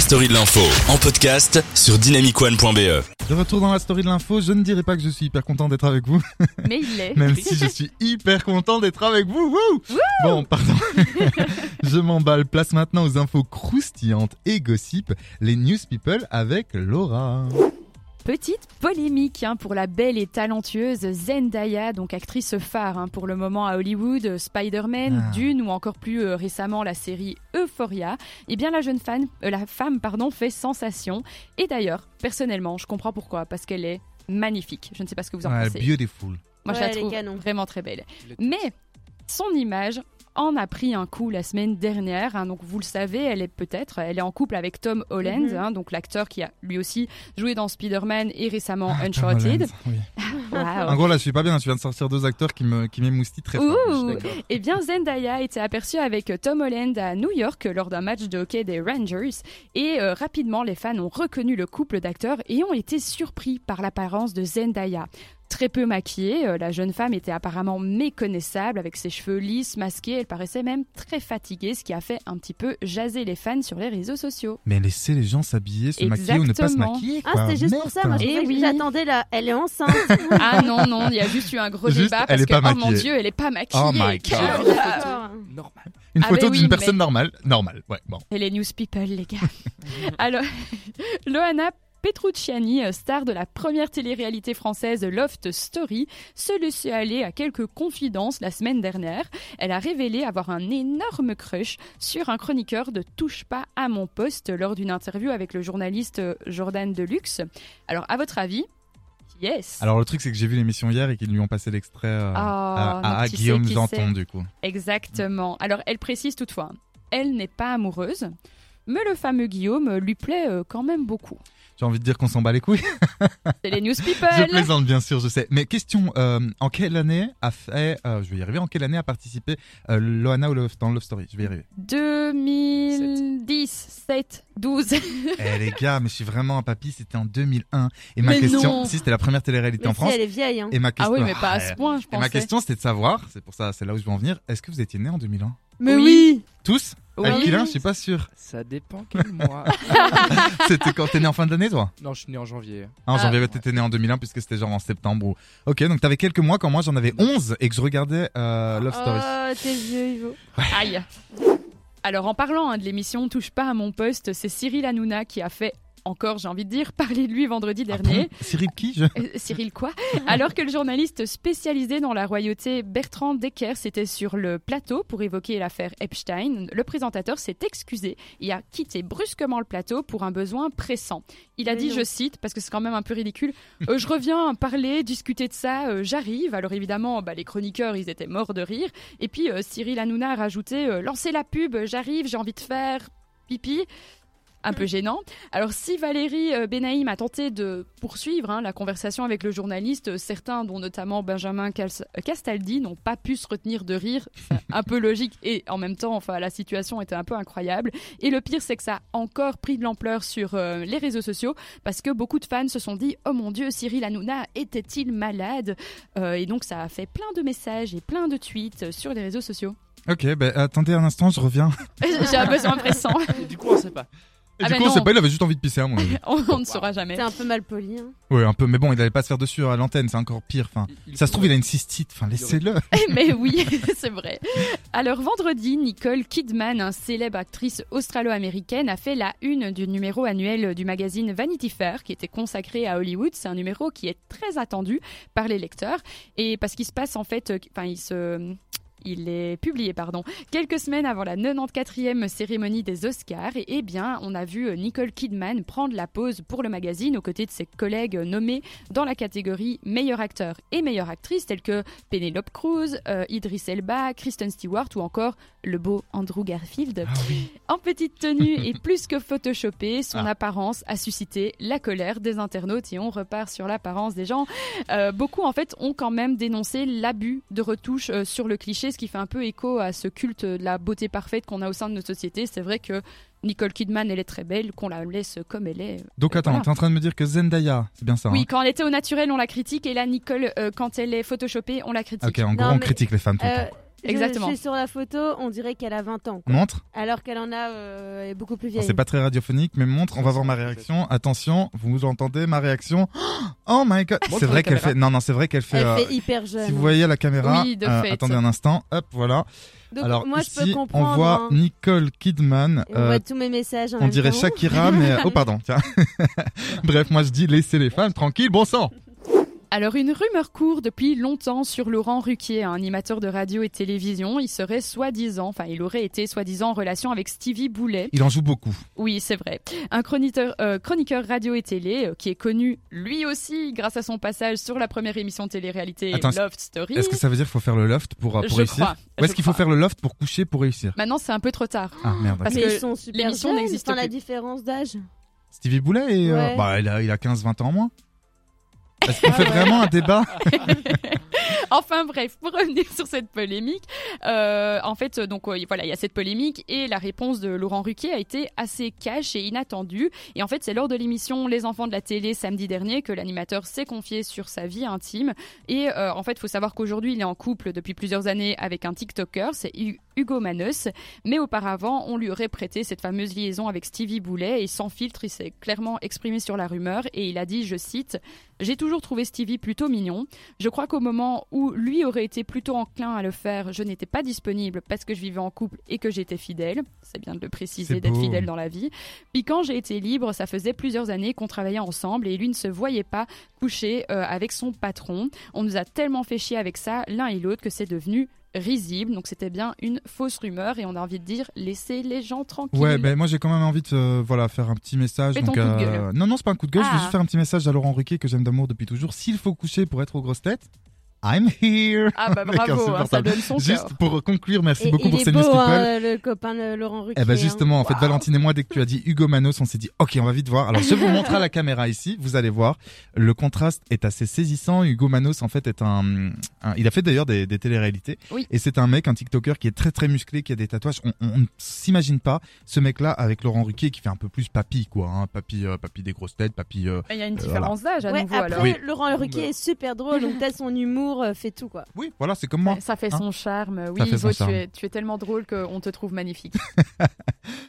La story de l'info en podcast sur dynamicone.be. De retour dans la story de l'info, je ne dirais pas que je suis hyper content d'être avec vous, Mais il l'est. même si je suis hyper content d'être avec vous. Wouh bon, pardon. je m'emballe. Place maintenant aux infos croustillantes et gossip, les news people avec Laura. Petite polémique hein, pour la belle et talentueuse Zendaya, donc actrice phare hein, pour le moment à Hollywood, euh, Spider-Man, Ah. Dune ou encore plus euh, récemment la série Euphoria. Eh bien la jeune fan, euh, la femme pardon, fait sensation. Et d'ailleurs, personnellement, je comprends pourquoi, parce qu'elle est magnifique. Je ne sais pas ce que vous en Ouais, pensez. beautiful. Moi, je Ouais, la elle est trouve canon. vraiment très belle. Mais son image en a pris un coup la semaine dernière. hein. donc, vous le savez, elle est peut-être, elle est en couple avec Tom Holland, Mhm. hein, donc l'acteur qui a lui aussi joué dans Spider-Man et récemment Tom Uncharted. Holland, oui. Waouh. En gros, là, je suis pas bien. Tu viens de sortir deux acteurs qui me qui m'émoustillent très fort. Ouh. Eh bien, Zendaya a été aperçue avec Tom Holland à New York lors d'un match de hockey des Rangers. Et euh, rapidement, les fans ont reconnu le couple d'acteurs et ont été surpris par l'apparence de Zendaya. Très peu maquillée, euh, la jeune femme était apparemment méconnaissable avec ses cheveux lisses, masqués. Elle paraissait même très fatiguée, ce qui a fait un petit peu jaser les fans sur les réseaux sociaux. Mais laissez les gens s'habiller, se maquiller ou ne pas se maquiller. Ah, c'était juste pour ça. Moi, je Eh oui. j'attendais là. Elle est enceinte. Ah non, non, il y a juste eu un gros Juste, débat elle parce est que, pas oh mon. Dieu, elle est pas maquillée. Oh my God. Normal. Une Ah, photo oui, d'une mais- personne normale. Normale, ouais, bon. Et les news people, les gars. Alors, Loana Petrucciani, euh, star de la première télé-réalité française Loft Story, se laissait aller à quelques confidences la semaine dernière. Elle a révélé avoir un énorme crush sur un chroniqueur de Touche pas à mon poste lors d'une interview avec le journaliste euh, Jordan Deluxe. Alors, à votre avis, yes. Alors le truc c'est que j'ai vu l'émission hier et qu'ils lui ont passé l'extrait euh, Ah, à, Guillaume Janton du coup. Exactement. Alors, elle précise toutefois, elle n'est pas amoureuse, mais le fameux Guillaume lui plaît euh, quand même beaucoup. J'ai envie de dire qu'on s'en bat les couilles. C'est les news je people. plaisante bien sûr, je sais. Mais question, euh, en quelle année a fait, euh, je vais y arriver, en quelle année a participé euh, Loana ou Love- dans Love Story? Je vais y arriver. 2010, 7, 12. eh les gars, mais je suis vraiment un papy, c'était en 2001. Et ma Mais question, non. si c'était la première télé-réalité en France. elle est vieille. Hein. Et ma Ah question, oui, mais pas à ce point, je Et ma question c'était de savoir, c'est pour ça, c'est là où je veux en venir, est-ce que vous étiez nés en 2001 Mais Oui. oui. Tous Oui. Aquilin, je suis pas sûr. Ça dépend quel mois. C'était quand? T'es né en fin d'année toi? Non, je suis né en janvier. Ah, en Ah. janvier, t'étais né en 2001 puisque c'était genre en septembre ou... Ok, donc t'avais quelques mois quand moi j'en avais 11 et que je regardais euh, Love Story. Oh, t'es vieux, Ivo. Aïe. Alors, en parlant hein, de l'émission Touche pas à mon poste, c'est Cyril Hanouna qui a fait, encore j'ai envie de dire, parler de lui vendredi Ah dernier. bon Cyril qui je... Euh, Cyril quoi Alors que le journaliste spécialisé dans la royauté Bertrand Decker était sur le plateau pour évoquer l'affaire Epstein, le présentateur s'est excusé et a quitté brusquement le plateau pour un besoin pressant. Il a Mais dit, non. je cite, parce que c'est quand même un peu ridicule, Euh, je reviens parler, discuter de ça, euh, j'arrive. Alors évidemment, bah, les chroniqueurs, ils étaient morts de rire. Et puis euh, Cyril Hanouna a rajouté, euh, lancez la pub, j'arrive, j'ai envie de faire pipi. Un peu gênant. Alors, si Valérie euh, Benaïm a tenté de poursuivre hein, la conversation avec le journaliste, euh, certains, dont notamment Benjamin euh, Castaldi, n'ont pas pu se retenir de rire. Un peu logique et en même temps, enfin, la situation était un peu incroyable. Et le pire, c'est que ça a encore pris de l'ampleur sur euh, les réseaux sociaux parce que beaucoup de fans se sont dit Oh mon Dieu, Cyril Hanouna était-il malade? Euh, Et donc, ça a fait plein de messages et plein de tweets sur les réseaux sociaux. Ok, ben attendez un instant, je reviens. J'ai un besoin pressant. Du coup, on sait pas. Et Ah du ben coup, on non. sait pas, il avait juste envie de pisser à mon avis. on, on ne saura jamais. C'est un peu mal poli. Hein. Ouais, un peu, mais bon, il allait pas se faire dessus à l'antenne, c'est encore pire. Enfin, Il- il ça se trouve, il a une cystite, enfin, laissez-le. Mais oui, c'est vrai. Alors vendredi, Nicole Kidman, un célèbre actrice australo-américaine, a fait la une du numéro annuel du magazine Vanity Fair, qui était consacré à Hollywood. C'est un numéro qui est très attendu par les lecteurs, et parce qu'il se passe en fait, euh, enfin il se il est publié, pardon, quelques semaines avant la 94e cérémonie des Oscars. Et eh bien, on a vu euh, Nicole Kidman prendre la pause pour le magazine aux côtés de ses collègues euh, nommés dans la catégorie meilleur acteur et meilleure actrice, tels que Penelope Cruz, euh, Idris Elba, Kristen Stewart ou encore le beau Andrew Garfield. Ah oui. En petite tenue et plus que photoshopée, son Ah. apparence a suscité la colère des internautes et on repart sur l'apparence des gens. Euh, beaucoup en fait ont quand même dénoncé l'abus de retouches euh, sur le cliché, ce qui fait un peu écho à ce culte de la beauté parfaite qu'on a au sein de notre société. C'est vrai que Nicole Kidman, elle est très belle, qu'on la laisse comme elle est. Donc attends, Voilà. t'es en train de me dire que Zendaya, c'est bien ça Oui, hein quand elle était au naturel, on la critique, et là, Nicole, euh, quand elle est photoshopée, on la critique. Ok, en gros, on critique les femmes tout le Euh, temps. Exactement. Je suis sur la photo, on dirait qu'elle a 20 ans. quoi. Montre. Alors qu'elle en a euh, elle est beaucoup plus vieille. c'est pas très radiophonique, mais montre. On va voir ma réaction. Attention, vous entendez ma réaction. Oh my god. C'est vrai qu'elle fait. Non, non, c'est vrai qu'elle fait. Elle euh, fait hyper jeune. Si vous voyez la caméra, Oui, de euh, fait. attendez un instant, hop, voilà. Donc Alors moi, je ici, peux comprendre. on voit hein. Nicole Kidman. On euh, voit tous mes messages en on même dirait temps. Shakira, mais oh pardon, tiens. Bref, moi je dis laissez les femmes tranquilles, bon sang. Alors une rumeur court depuis longtemps sur Laurent Ruquier, un animateur de radio et télévision. Il serait soi-disant, enfin il aurait été soi-disant en relation avec Stevie Boulet. Il en joue beaucoup. Oui, c'est vrai. Un chroniqueur, euh, chroniqueur radio et télé euh, qui est connu lui aussi grâce à son passage sur la première émission de télé-réalité Attends, Loft Story. Est-ce que ça veut dire qu'il faut faire le loft pour, euh, pour Je réussir crois. Ou est-ce je qu'il faut crois. faire le loft pour coucher pour réussir Maintenant, c'est un peu trop tard. Ah merde. Parce. Mais que ils sont super l'émission jeunes, n'existe enfin, la plus. différence d'âge. Stevie Boulet, et, euh, Ouais. bah, il a, il a 15-20 ans en moins. Est-ce qu'on fait vraiment un débat Enfin bref, pour revenir sur cette polémique, euh, en fait, donc voilà, il y a cette polémique et la réponse de Laurent Ruquier a été assez cash et inattendue. Et en fait, c'est lors de l'émission Les Enfants de la télé samedi dernier que l'animateur s'est confié sur sa vie intime. Et euh, en fait, il faut savoir qu'aujourd'hui, il est en couple depuis plusieurs années avec un TikToker, c'est Hugo Manos. Mais auparavant, on lui aurait prêté cette fameuse liaison avec Stevie Boulet et sans filtre, il s'est clairement exprimé sur la rumeur et il a dit, je cite, J'ai toujours trouvé Stevie plutôt mignon. Je crois qu'au moment où lui aurait été plutôt enclin à le faire, je n'étais pas disponible parce que je vivais en couple et que j'étais fidèle. C'est bien de le préciser, d'être fidèle dans la vie. Puis quand j'ai été libre, ça faisait plusieurs années qu'on travaillait ensemble et lui ne se voyait pas coucher euh, avec son patron. On nous a tellement fait chier avec ça, l'un et l'autre, que c'est devenu risible. Donc c'était bien une fausse rumeur et on a envie de dire laissez les gens tranquilles. Ouais, ben moi j'ai quand même envie de euh, voilà faire un petit message. Fais donc, ton coup de euh, gueule. Non non c'est pas un coup de gueule, je veux Ah. juste faire un petit message à Laurent Ruquier que j'aime d'amour depuis toujours. S'il faut coucher pour être aux grosses têtes, I'm here. Ah bah bravo, hein, ça donne son cœur. Juste pour conclure, merci Et beaucoup il pour ces beau, news people. hein, le copain de Laurent Ruquier. Eh ben hein. justement, en fait, Valentine et moi, dès que tu as dit Hugo Manos, on s'est dit, ok, on va vite voir. Alors, je vous montre à la caméra ici, vous allez voir. Le contraste est assez saisissant. Hugo Manos, en fait, est un, un- il a fait d'ailleurs des, des téléréalités. Oui. Et c'est un mec, un TikToker qui est très très musclé, qui a des tatouages. On, on, on ne s'imagine pas ce mec-là avec Laurent Ruquier qui fait un peu plus papy, quoi. Hein, papy, euh, papy des grosses têtes, papy. euh, Il y a une Euh, différence d'âge à Ouais, nouveau après, alors. Oui. Laurent Ruquier est super drôle, donc peut-être son humour euh, fait tout, quoi. Oui, voilà, c'est comme moi. Ça fait Hein son charme. Oui, Ivo, es, tu es tellement drôle qu'on te trouve magnifique.